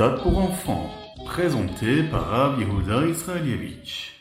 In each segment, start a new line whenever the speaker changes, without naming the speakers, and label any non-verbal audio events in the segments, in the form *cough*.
Ritat pour enfants, présenté par Rav Yehuda Israelievich.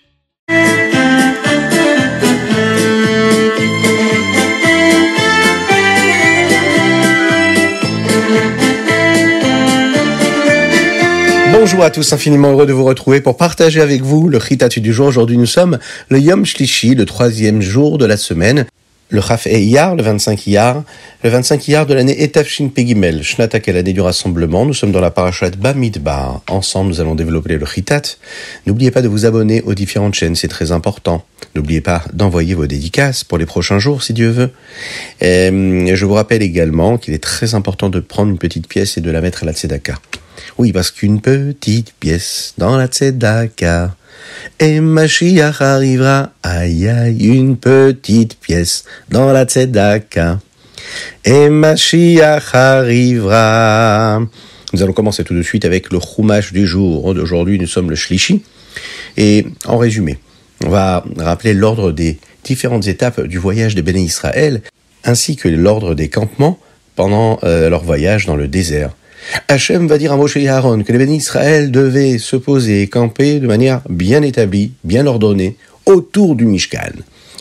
Bonjour à tous, infiniment heureux de vous retrouver pour partager avec vous le Ritat du jour. Aujourd'hui, nous sommes le Yom Shlishi, le troisième jour de la semaine. Le Chaf Iyar, le 25 Iyar, le 25 Iyar de l'année Etafshin Pegimel, Shnata, l'année du rassemblement. Nous sommes dans la parashat Bamidbar. Ensemble, nous allons développer le Chitat. N'oubliez pas de vous abonner aux différentes chaînes, c'est très important. N'oubliez pas d'envoyer vos dédicaces pour les prochains jours, si Dieu veut. Et je vous rappelle également qu'il est très important de prendre une petite pièce et de la mettre à la tzedaka. Oui, parce qu'une petite pièce dans la tzedaka, et Mashiach arrivera, aïe aïe, une petite pièce dans la tzedaka. Et Mashiach arrivera. Nous allons commencer tout de suite avec le chumash du jour. Aujourd'hui, nous sommes le shlishi. Et en résumé, on va rappeler l'ordre des différentes étapes du voyage des béné Israël, ainsi que l'ordre des campements pendant euh, leur voyage dans le désert. Hachem va dire à Moshe et que les bénis Israël devaient se poser et camper de manière bien établie, bien ordonnée, autour du Mishkan.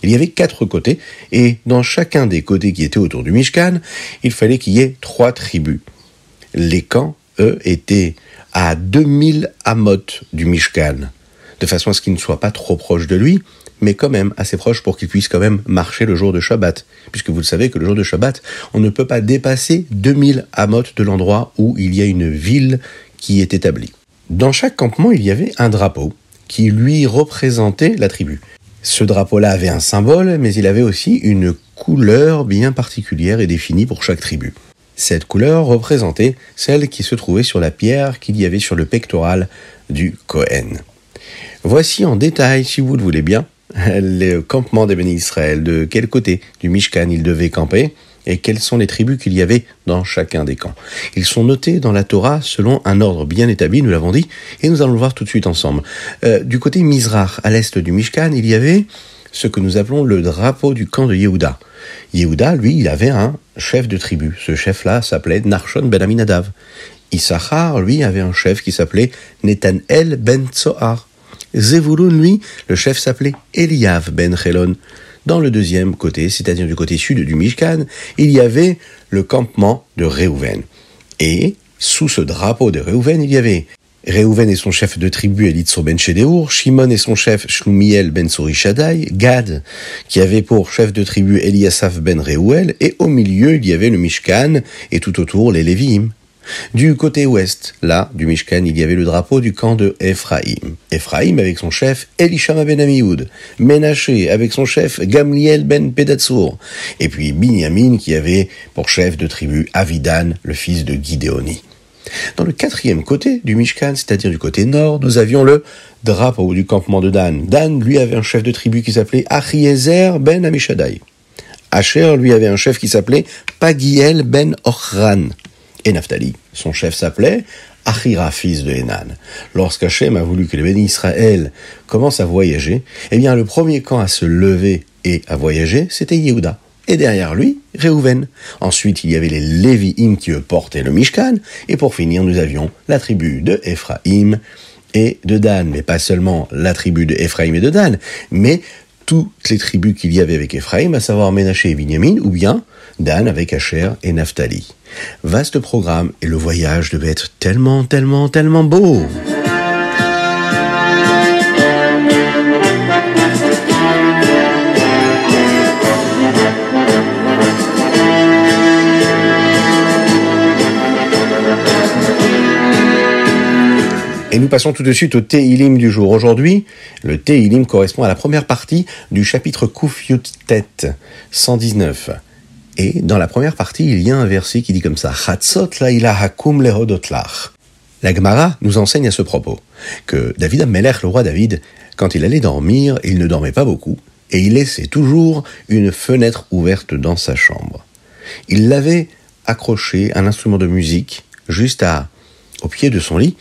Il y avait quatre côtés, et dans chacun des côtés qui étaient autour du Mishkan, il fallait qu'il y ait trois tribus. Les camps, eux, étaient à 2000 amotes du Mishkan, de façon à ce qu'ils ne soient pas trop proches de lui, mais quand même assez proche pour qu'il puisse quand même marcher le jour de Shabbat. Puisque vous le savez que le jour de Shabbat, on ne peut pas dépasser 2000 amotes de l'endroit où il y a une ville qui est établie. Dans chaque campement, il y avait un drapeau qui lui représentait la tribu. Ce drapeau-là avait un symbole, mais il avait aussi une couleur bien particulière et définie pour chaque tribu. Cette couleur représentait celle qui se trouvait sur la pierre qu'il y avait sur le pectoral du Kohen. Voici en détail, si vous le voulez bien, *laughs* le campement des bénis Israël, de quel côté du Mishkan ils devaient camper, et quelles sont les tribus qu'il y avait dans chacun des camps. Ils sont notés dans la Torah selon un ordre bien établi, nous l'avons dit, et nous allons le voir tout de suite ensemble. Euh, du côté Mizrach, à l'est du Mishkan, il y avait ce que nous appelons le drapeau du camp de Yehuda. Yehuda, lui, il avait un chef de tribu. Ce chef-là s'appelait Narshon ben Aminadav. Issachar, lui, avait un chef qui s'appelait Netanel ben Tsohar. Zevulun, lui, le chef s'appelait Eliav ben Chelon. Dans le deuxième côté, c'est-à-dire du côté sud du Mishkan, il y avait le campement de Réhouven. Et, sous ce drapeau de Réhouven, il y avait Réhouven et son chef de tribu Elitso ben Shedeur, Shimon et son chef Shlumiel ben Surishadai, Gad, qui avait pour chef de tribu Eliasaph ben Réhouel, et au milieu il y avait le Mishkan, et tout autour les Lévi'im. Du côté ouest, là, du Mishkan, il y avait le drapeau du camp de Ephraïm. Ephraïm avec son chef Elishama ben Amioud, Menaché avec son chef Gamliel ben Pedatsour, et puis Binyamin qui avait pour chef de tribu Avidan, le fils de Gideoni. Dans le quatrième côté du Mishkan, c'est-à-dire du côté nord, nous avions le drapeau du campement de Dan. Dan, lui, avait un chef de tribu qui s'appelait Achiezer ben Amishadai. Asher, lui, avait un chef qui s'appelait Pagiel ben Ochran et Naphtali. Son chef s'appelait Achira, fils de Hénan. Lorsqu'Hachem a voulu que les bénis Israël commencent à voyager, eh bien, le premier camp à se lever et à voyager, c'était Yehuda. Et derrière lui, Réhouven. Ensuite, il y avait les Lévi'im qui portaient le Mishkan. Et pour finir, nous avions la tribu de Ephraïm et de Dan. Mais pas seulement la tribu de Ephraïm et de Dan, mais toutes les tribus qu'il y avait avec Ephraïm, à savoir Ménaché et Binyamin, ou bien Dan avec Asher et Naphtali. Vaste programme et le voyage devait être tellement, tellement, tellement beau. Nous passons tout de suite au Teilim du jour. Aujourd'hui, le Teilim correspond à la première partie du chapitre Kuf Yut Tet 119. Et dans la première partie, il y a un verset qui dit comme ça Chatzot hakum lehodotlach. La Gemara nous enseigne à ce propos que David Amelech, le roi David, quand il allait dormir, il ne dormait pas beaucoup et il laissait toujours une fenêtre ouverte dans sa chambre. Il l'avait accroché un instrument de musique juste au pied de son lit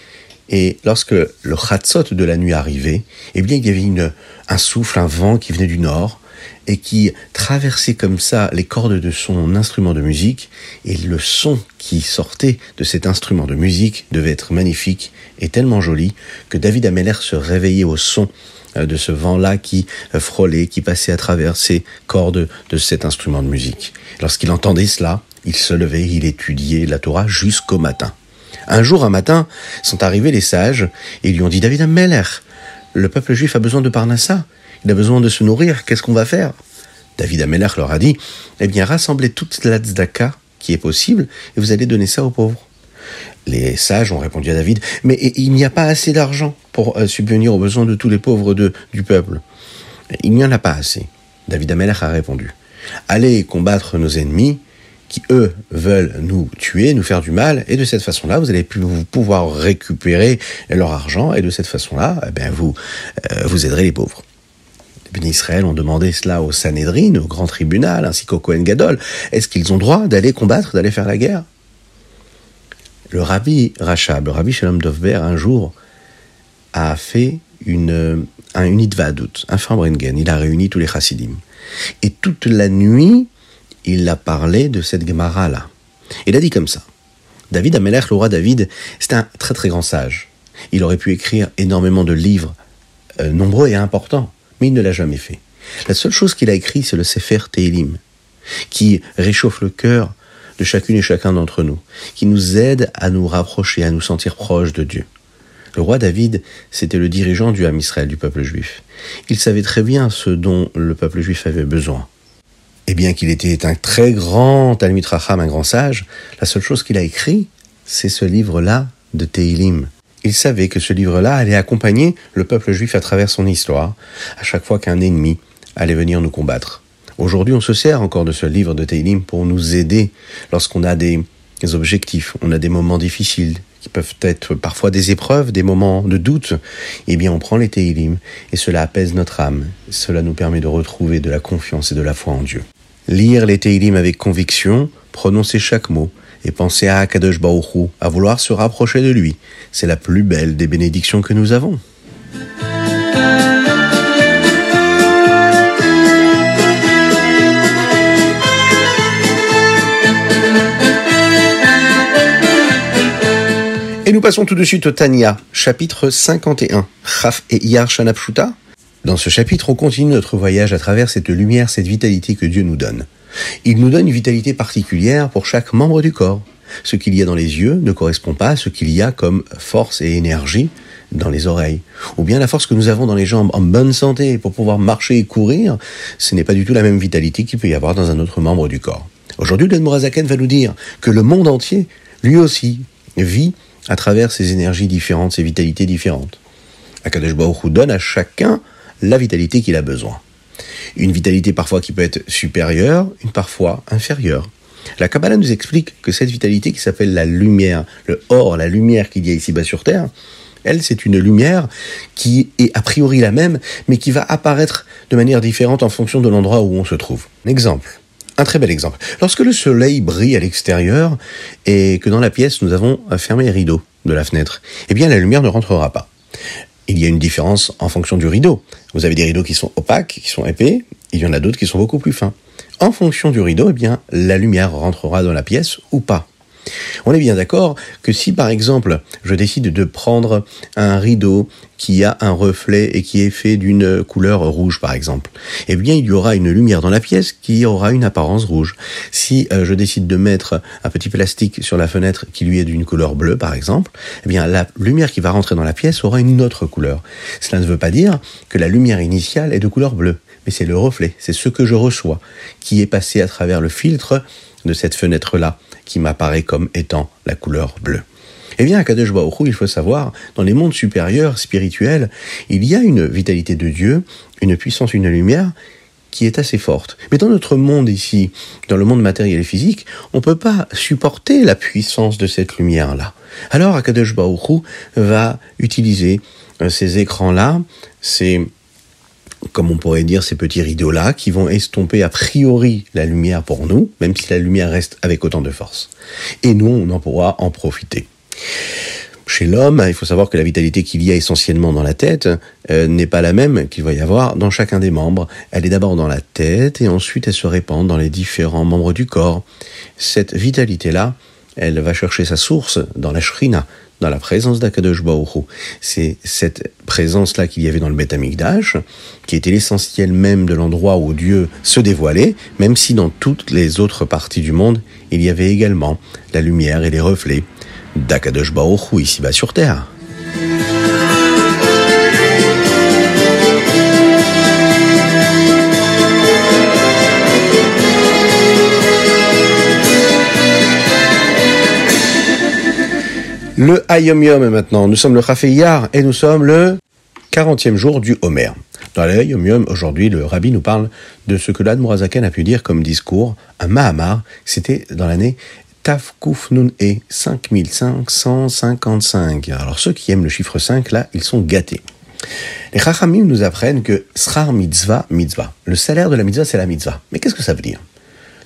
et lorsque le chatzot de la nuit arrivait, eh bien, il y avait une, un souffle, un vent qui venait du nord, et qui traversait comme ça les cordes de son instrument de musique, et le son qui sortait de cet instrument de musique devait être magnifique et tellement joli que David Ameller se réveillait au son euh, de ce vent-là qui euh, frôlait, qui passait à travers ces cordes de cet instrument de musique. Lorsqu'il entendait cela, il se levait, il étudiait la Torah jusqu'au matin. Un jour, un matin, sont arrivés les sages et lui ont dit David Ameller, le peuple juif a besoin de Parnassa, il a besoin de se nourrir, qu'est-ce qu'on va faire? David Ameller leur a dit Eh bien, rassemblez toute la tzedaka qui est possible et vous allez donner ça aux pauvres. Les sages ont répondu à David Mais il n'y a pas assez d'argent pour euh, subvenir aux besoins de tous les pauvres du peuple. Il n'y en a pas assez. David Ameller a répondu Allez combattre nos ennemis qui, eux, veulent nous tuer, nous faire du mal, et de cette façon-là, vous allez pouvoir récupérer leur argent, et de cette façon-là, eh bien, vous, euh, vous aiderez les pauvres. Les bénis Israël ont demandé cela au Sanhedrin, au grand tribunal, ainsi qu'au Kohen Gadol. Est-ce qu'ils ont droit d'aller combattre, d'aller faire la guerre? Le rabbi Rachab, le rabbi Shalom Dovber, un jour, a fait une, un unidvadut, un farbringen. Il a réuni tous les chassidim. Et toute la nuit, il a parlé de cette Gemara-là. Il a dit comme ça. David Amelech, le roi David, c'est un très très grand sage. Il aurait pu écrire énormément de livres, euh, nombreux et importants, mais il ne l'a jamais fait. La seule chose qu'il a écrit, c'est le Sefer Tehilim, qui réchauffe le cœur de chacune et chacun d'entre nous, qui nous aide à nous rapprocher, à nous sentir proches de Dieu. Le roi David, c'était le dirigeant du Ham Israël, du peuple juif. Il savait très bien ce dont le peuple juif avait besoin. Et bien qu'il était un très grand Talmud Racham, un grand sage, la seule chose qu'il a écrit, c'est ce livre-là de Teilim. Il savait que ce livre-là allait accompagner le peuple juif à travers son histoire, à chaque fois qu'un ennemi allait venir nous combattre. Aujourd'hui, on se sert encore de ce livre de Teilim pour nous aider lorsqu'on a des, objectifs, on a des moments difficiles, qui peuvent être parfois des épreuves, des moments de doute, eh bien on prend les Teilim et cela apaise notre âme. Cela nous permet de retrouver de la confiance et de la foi en Dieu. Lire les Teilim avec conviction, prononcer chaque mot et penser à Akadosh Baruch à vouloir se rapprocher de lui, c'est la plus belle des bénédictions que nous avons. Et nous passons tout de suite au Tania, chapitre 51, Chaf et Iyar Shanapshuta, dans ce chapitre, on continue notre voyage à travers cette lumière, cette vitalité que Dieu nous donne. Il nous donne une vitalité particulière pour chaque membre du corps. Ce qu'il y a dans les yeux ne correspond pas à ce qu'il y a comme force et énergie dans les oreilles. Ou bien la force que nous avons dans les jambes en bonne santé pour pouvoir marcher et courir, ce n'est pas du tout la même vitalité qu'il peut y avoir dans un autre membre du corps. Aujourd'hui, le Morazaken va nous dire que le monde entier, lui aussi, vit à travers ces énergies différentes, ces vitalités différentes. Akadosh Baruch donne à chacun la vitalité qu'il a besoin. Une vitalité parfois qui peut être supérieure, une parfois inférieure. La Kabbalah nous explique que cette vitalité qui s'appelle la lumière, le or, la lumière qu'il y a ici-bas sur Terre, elle, c'est une lumière qui est a priori la même, mais qui va apparaître de manière différente en fonction de l'endroit où on se trouve. Un exemple. Un très bel exemple. Lorsque le soleil brille à l'extérieur et que dans la pièce nous avons fermé les rideaux de la fenêtre, eh bien la lumière ne rentrera pas il y a une différence en fonction du rideau. Vous avez des rideaux qui sont opaques, qui sont épais, il y en a d'autres qui sont beaucoup plus fins. En fonction du rideau, eh bien, la lumière rentrera dans la pièce ou pas. On est bien d'accord que si par exemple je décide de prendre un rideau qui a un reflet et qui est fait d'une couleur rouge par exemple, eh bien il y aura une lumière dans la pièce qui aura une apparence rouge. Si euh, je décide de mettre un petit plastique sur la fenêtre qui lui est d'une couleur bleue par exemple, eh bien la lumière qui va rentrer dans la pièce aura une autre couleur. Cela ne veut pas dire que la lumière initiale est de couleur bleue, mais c'est le reflet, c'est ce que je reçois qui est passé à travers le filtre de cette fenêtre-là qui m'apparaît comme étant la couleur bleue. Eh bien, à Kadesh il faut savoir, dans les mondes supérieurs, spirituels, il y a une vitalité de Dieu, une puissance, une lumière qui est assez forte. Mais dans notre monde ici, dans le monde matériel et physique, on ne peut pas supporter la puissance de cette lumière-là. Alors, Akadosh Baruch va utiliser euh, ces écrans-là, ces comme on pourrait dire, ces petits rideaux-là qui vont estomper a priori la lumière pour nous, même si la lumière reste avec autant de force. Et nous, on en pourra en profiter. Chez l'homme, il faut savoir que la vitalité qu'il y a essentiellement dans la tête euh, n'est pas la même qu'il va y avoir dans chacun des membres. Elle est d'abord dans la tête et ensuite elle se répand dans les différents membres du corps. Cette vitalité-là, elle va chercher sa source dans la shrina, dans la présence d'Akadosh Baruch C'est cette présence-là qu'il y avait dans le Beth Amikdash, qui était l'essentiel même de l'endroit où Dieu se dévoilait, même si dans toutes les autres parties du monde, il y avait également la lumière et les reflets d'Akadosh Baruch ici-bas sur terre. Le Hayom Yom maintenant. Nous sommes le Yar et nous sommes le 40e jour du Homer. Dans le Hayom Yom, aujourd'hui, le Rabbi nous parle de ce que l'Admorazaken a pu dire comme discours, un Mahamar. C'était dans l'année Tafkuf Nun E, 5555. Alors ceux qui aiment le chiffre 5, là, ils sont gâtés. Les Chachamim nous apprennent que Srar Mitzvah, Mitzvah. Le salaire de la Mitzvah, c'est la Mitzvah. Mais qu'est-ce que ça veut dire?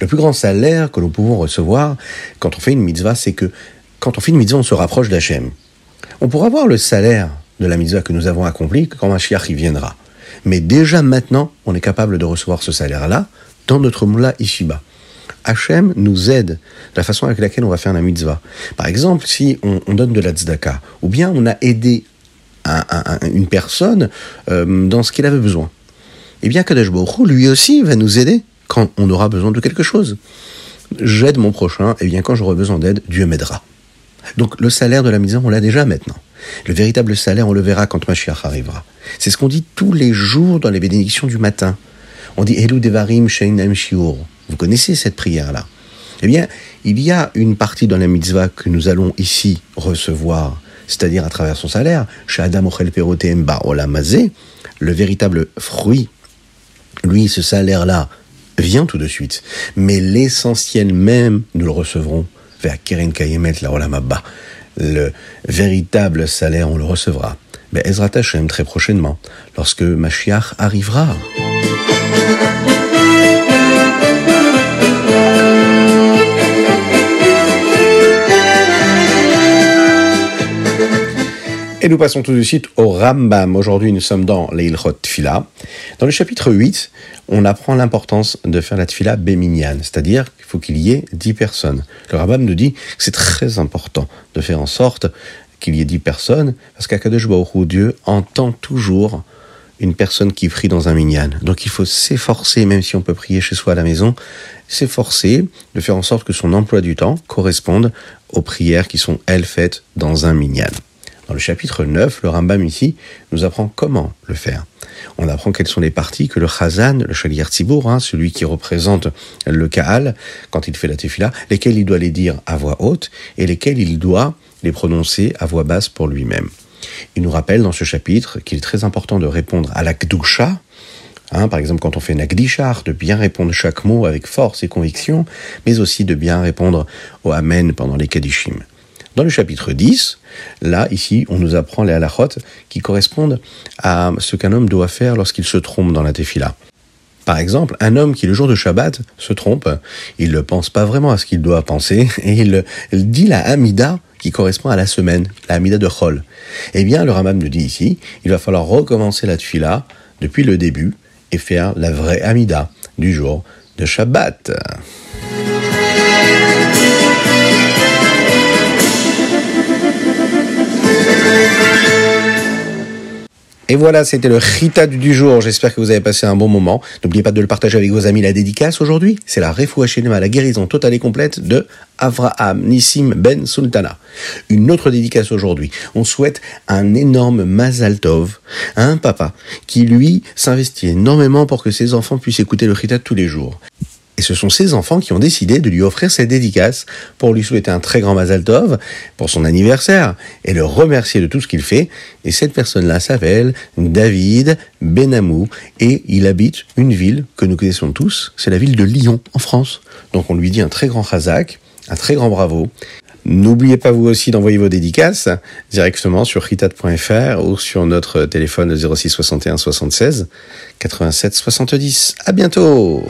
Le plus grand salaire que nous pouvons recevoir quand on fait une Mitzvah, c'est que quand on fait une mitzvah, on se rapproche d'Hachem. On pourra voir le salaire de la mitzvah que nous avons accomplie quand Mashiach y viendra. Mais déjà maintenant, on est capable de recevoir ce salaire-là dans notre moula Ishiba. Hachem nous aide de la façon avec laquelle on va faire la mitzvah. Par exemple, si on, donne de la tzedaka, ou bien on a aidé une personne euh, dans ce qu'il avait besoin, eh bien Kadosh Baruch lui aussi va nous aider quand on aura besoin de quelque chose. J'aide mon prochain, et eh bien quand j'aurai besoin d'aide, Dieu m'aidera. Donc le salaire de la mitzvah, on l'a déjà maintenant. Le véritable salaire, on le verra quand Mashiach arrivera. C'est ce qu'on dit tous les jours dans les bénédictions du matin. On dit Elu Devarim Sheinem Shiur. Vous connaissez cette prière-là. Eh bien, il y a une partie dans la mitzvah que nous allons ici recevoir, c'est-à-dire à travers son salaire, chez Adam Ochel Olamazé, le véritable fruit. Lui, ce salaire-là vient tout de suite. Mais l'essentiel même, nous le recevrons vers Keren Kayemet la. Le véritable salaire, on le recevra. Mais Ezra Hashem très prochainement, lorsque Mashiach arrivera. Et nous passons tout de suite au Rambam. Aujourd'hui, nous sommes dans l'Eilchot Tfila. Dans le chapitre 8, on apprend l'importance de faire la Tfila Béminian, c'est-à-dire qu'il faut qu'il y ait 10 personnes. Le Rambam nous dit que c'est très important de faire en sorte qu'il y ait 10 personnes, parce qu'Akadosh Baruch Dieu entend toujours une personne qui prie dans un minyan. Donc il faut s'efforcer, même si on peut prier chez soi à la maison, s'efforcer de faire en sorte que son emploi du temps corresponde aux prières qui sont, elles, faites dans un minyan. Dans le chapitre 9, le Rambam ici nous apprend comment le faire. On apprend quelles sont les parties que le Chazan, le Chalier Tzibour, hein, celui qui représente le Kaal, quand il fait la tefila, lesquels il doit les dire à voix haute et lesquels il doit les prononcer à voix basse pour lui-même. Il nous rappelle dans ce chapitre qu'il est très important de répondre à la Kdusha, Hein, par exemple, quand on fait Nagdishar, de bien répondre chaque mot avec force et conviction, mais aussi de bien répondre au Amen pendant les Kadishim. Dans le chapitre 10, là, ici, on nous apprend les halachot qui correspondent à ce qu'un homme doit faire lorsqu'il se trompe dans la tefila. Par exemple, un homme qui le jour de Shabbat se trompe, il ne pense pas vraiment à ce qu'il doit penser *laughs* et il, dit la Hamida qui correspond à la semaine, la Hamida de Chol. Eh bien, le Ramam nous dit ici, il va falloir recommencer la tefila depuis le début et faire la vraie Hamida du jour de Shabbat. Et voilà, c'était le Chita du jour. J'espère que vous avez passé un bon moment. N'oubliez pas de le partager avec vos amis. La dédicace aujourd'hui, c'est la Refoua la guérison totale et complète de Avraham Nissim Ben Sultana. Une autre dédicace aujourd'hui. On souhaite un énorme Mazal Tov à un papa qui, lui, s'investit énormément pour que ses enfants puissent écouter le Chita tous les jours. Et ce sont ses enfants qui ont décidé de lui offrir cette dédicace pour lui souhaiter un très grand Mazal Tov pour son anniversaire et le remercier de tout ce qu'il fait. Et cette personne-là s'appelle David Benamou et il habite une ville que nous connaissons tous, c'est la ville de Lyon en France. Donc on lui dit un très grand chazak, un très grand bravo. N'oubliez pas vous aussi d'envoyer vos dédicaces directement sur ritat.fr ou sur notre téléphone 06 61 76 87 70. À bientôt!